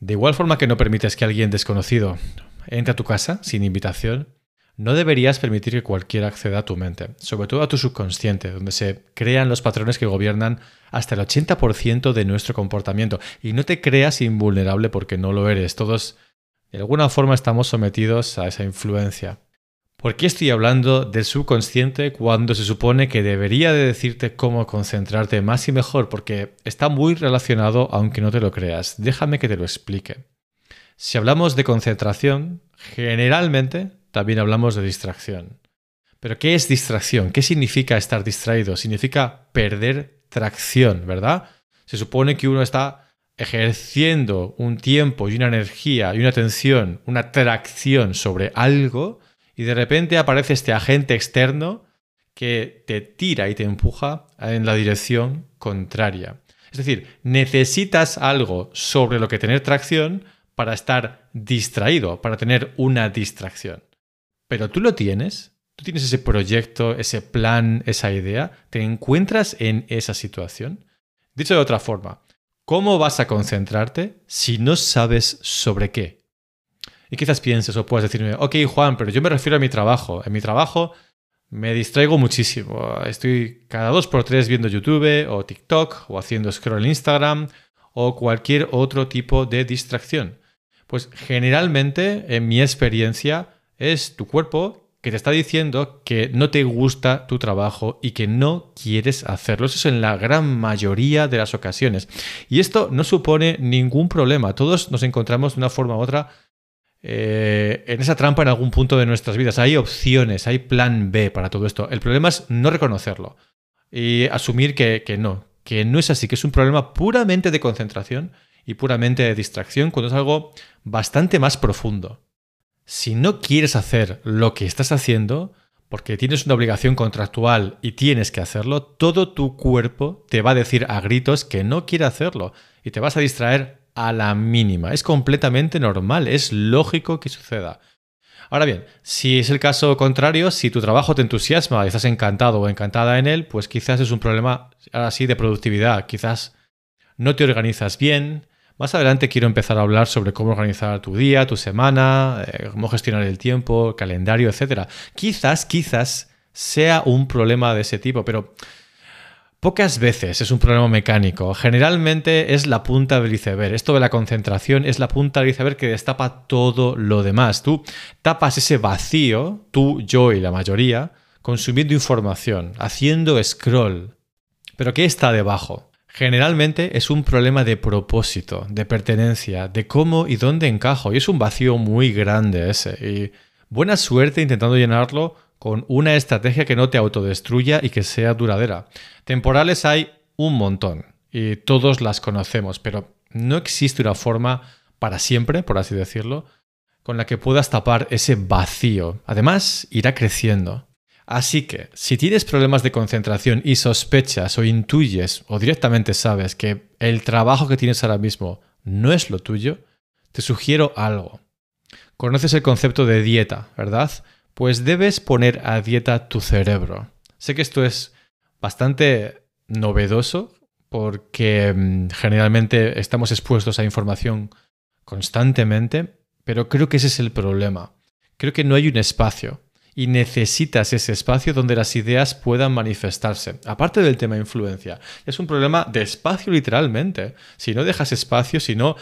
De igual forma que no permites que alguien desconocido entre a tu casa sin invitación, no deberías permitir que cualquiera acceda a tu mente, sobre todo a tu subconsciente, donde se crean los patrones que gobiernan hasta el 80% de nuestro comportamiento. Y no te creas invulnerable porque no lo eres. Todos, de alguna forma, estamos sometidos a esa influencia. ¿Por qué estoy hablando del subconsciente cuando se supone que debería de decirte cómo concentrarte más y mejor? Porque está muy relacionado aunque no te lo creas. Déjame que te lo explique. Si hablamos de concentración, generalmente también hablamos de distracción. Pero ¿qué es distracción? ¿Qué significa estar distraído? Significa perder tracción, ¿verdad? Se supone que uno está ejerciendo un tiempo y una energía y una atención, una tracción sobre algo y de repente aparece este agente externo que te tira y te empuja en la dirección contraria. Es decir, necesitas algo sobre lo que tener tracción para estar distraído, para tener una distracción. Pero tú lo tienes, tú tienes ese proyecto, ese plan, esa idea, te encuentras en esa situación. Dicho de otra forma, ¿cómo vas a concentrarte si no sabes sobre qué? Y quizás pienses o puedes decirme, ok Juan, pero yo me refiero a mi trabajo. En mi trabajo me distraigo muchísimo. Estoy cada dos por tres viendo YouTube o TikTok o haciendo scroll en Instagram o cualquier otro tipo de distracción. Pues generalmente, en mi experiencia, es tu cuerpo que te está diciendo que no te gusta tu trabajo y que no quieres hacerlo. Eso es en la gran mayoría de las ocasiones. Y esto no supone ningún problema. Todos nos encontramos de una forma u otra eh, en esa trampa en algún punto de nuestras vidas. Hay opciones, hay plan B para todo esto. El problema es no reconocerlo y asumir que, que no, que no es así, que es un problema puramente de concentración y puramente de distracción cuando es algo bastante más profundo si no quieres hacer lo que estás haciendo, porque tienes una obligación contractual y tienes que hacerlo, todo tu cuerpo te va a decir a gritos que no quiere hacerlo y te vas a distraer a la mínima. Es completamente normal, es lógico que suceda. Ahora bien, si es el caso contrario, si tu trabajo te entusiasma y estás encantado o encantada en él, pues quizás es un problema ahora sí de productividad, quizás no te organizas bien, más adelante quiero empezar a hablar sobre cómo organizar tu día, tu semana, eh, cómo gestionar el tiempo, calendario, etc. Quizás, quizás sea un problema de ese tipo, pero pocas veces es un problema mecánico. Generalmente es la punta del iceberg. Esto de la concentración es la punta del iceberg que destapa todo lo demás. Tú tapas ese vacío, tú, yo y la mayoría, consumiendo información, haciendo scroll. Pero ¿qué está debajo? Generalmente es un problema de propósito, de pertenencia, de cómo y dónde encajo. Y es un vacío muy grande ese. Y buena suerte intentando llenarlo con una estrategia que no te autodestruya y que sea duradera. Temporales hay un montón y todos las conocemos, pero no existe una forma para siempre, por así decirlo, con la que puedas tapar ese vacío. Además, irá creciendo. Así que, si tienes problemas de concentración y sospechas o intuyes o directamente sabes que el trabajo que tienes ahora mismo no es lo tuyo, te sugiero algo. Conoces el concepto de dieta, ¿verdad? Pues debes poner a dieta tu cerebro. Sé que esto es bastante novedoso porque mm, generalmente estamos expuestos a información constantemente, pero creo que ese es el problema. Creo que no hay un espacio y necesitas ese espacio donde las ideas puedan manifestarse. Aparte del tema influencia, es un problema de espacio literalmente. Si no dejas espacio, si no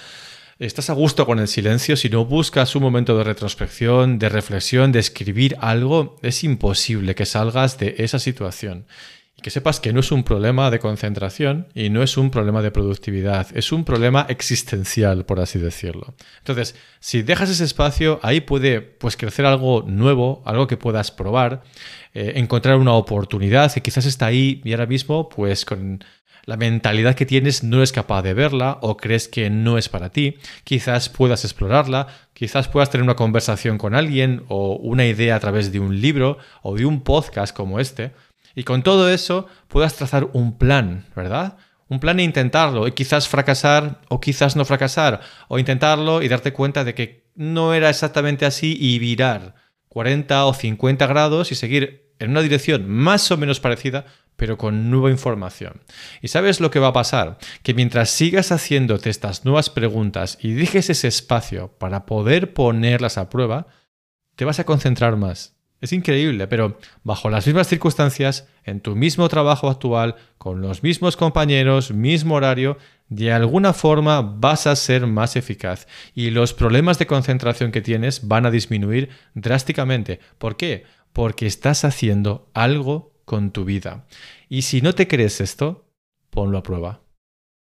estás a gusto con el silencio, si no buscas un momento de retrospección, de reflexión, de escribir algo, es imposible que salgas de esa situación. Y que sepas que no es un problema de concentración y no es un problema de productividad, es un problema existencial, por así decirlo. Entonces, si dejas ese espacio, ahí puede pues, crecer algo nuevo, algo que puedas probar, eh, encontrar una oportunidad que quizás está ahí y ahora mismo, pues con la mentalidad que tienes no es capaz de verla o crees que no es para ti, quizás puedas explorarla, quizás puedas tener una conversación con alguien o una idea a través de un libro o de un podcast como este. Y con todo eso puedas trazar un plan, ¿verdad? Un plan e intentarlo, y quizás fracasar o quizás no fracasar, o intentarlo y darte cuenta de que no era exactamente así y virar 40 o 50 grados y seguir en una dirección más o menos parecida, pero con nueva información. ¿Y sabes lo que va a pasar? Que mientras sigas haciéndote estas nuevas preguntas y dejes ese espacio para poder ponerlas a prueba, te vas a concentrar más. Es increíble, pero bajo las mismas circunstancias, en tu mismo trabajo actual, con los mismos compañeros, mismo horario, de alguna forma vas a ser más eficaz y los problemas de concentración que tienes van a disminuir drásticamente. ¿Por qué? Porque estás haciendo algo con tu vida. Y si no te crees esto, ponlo a prueba.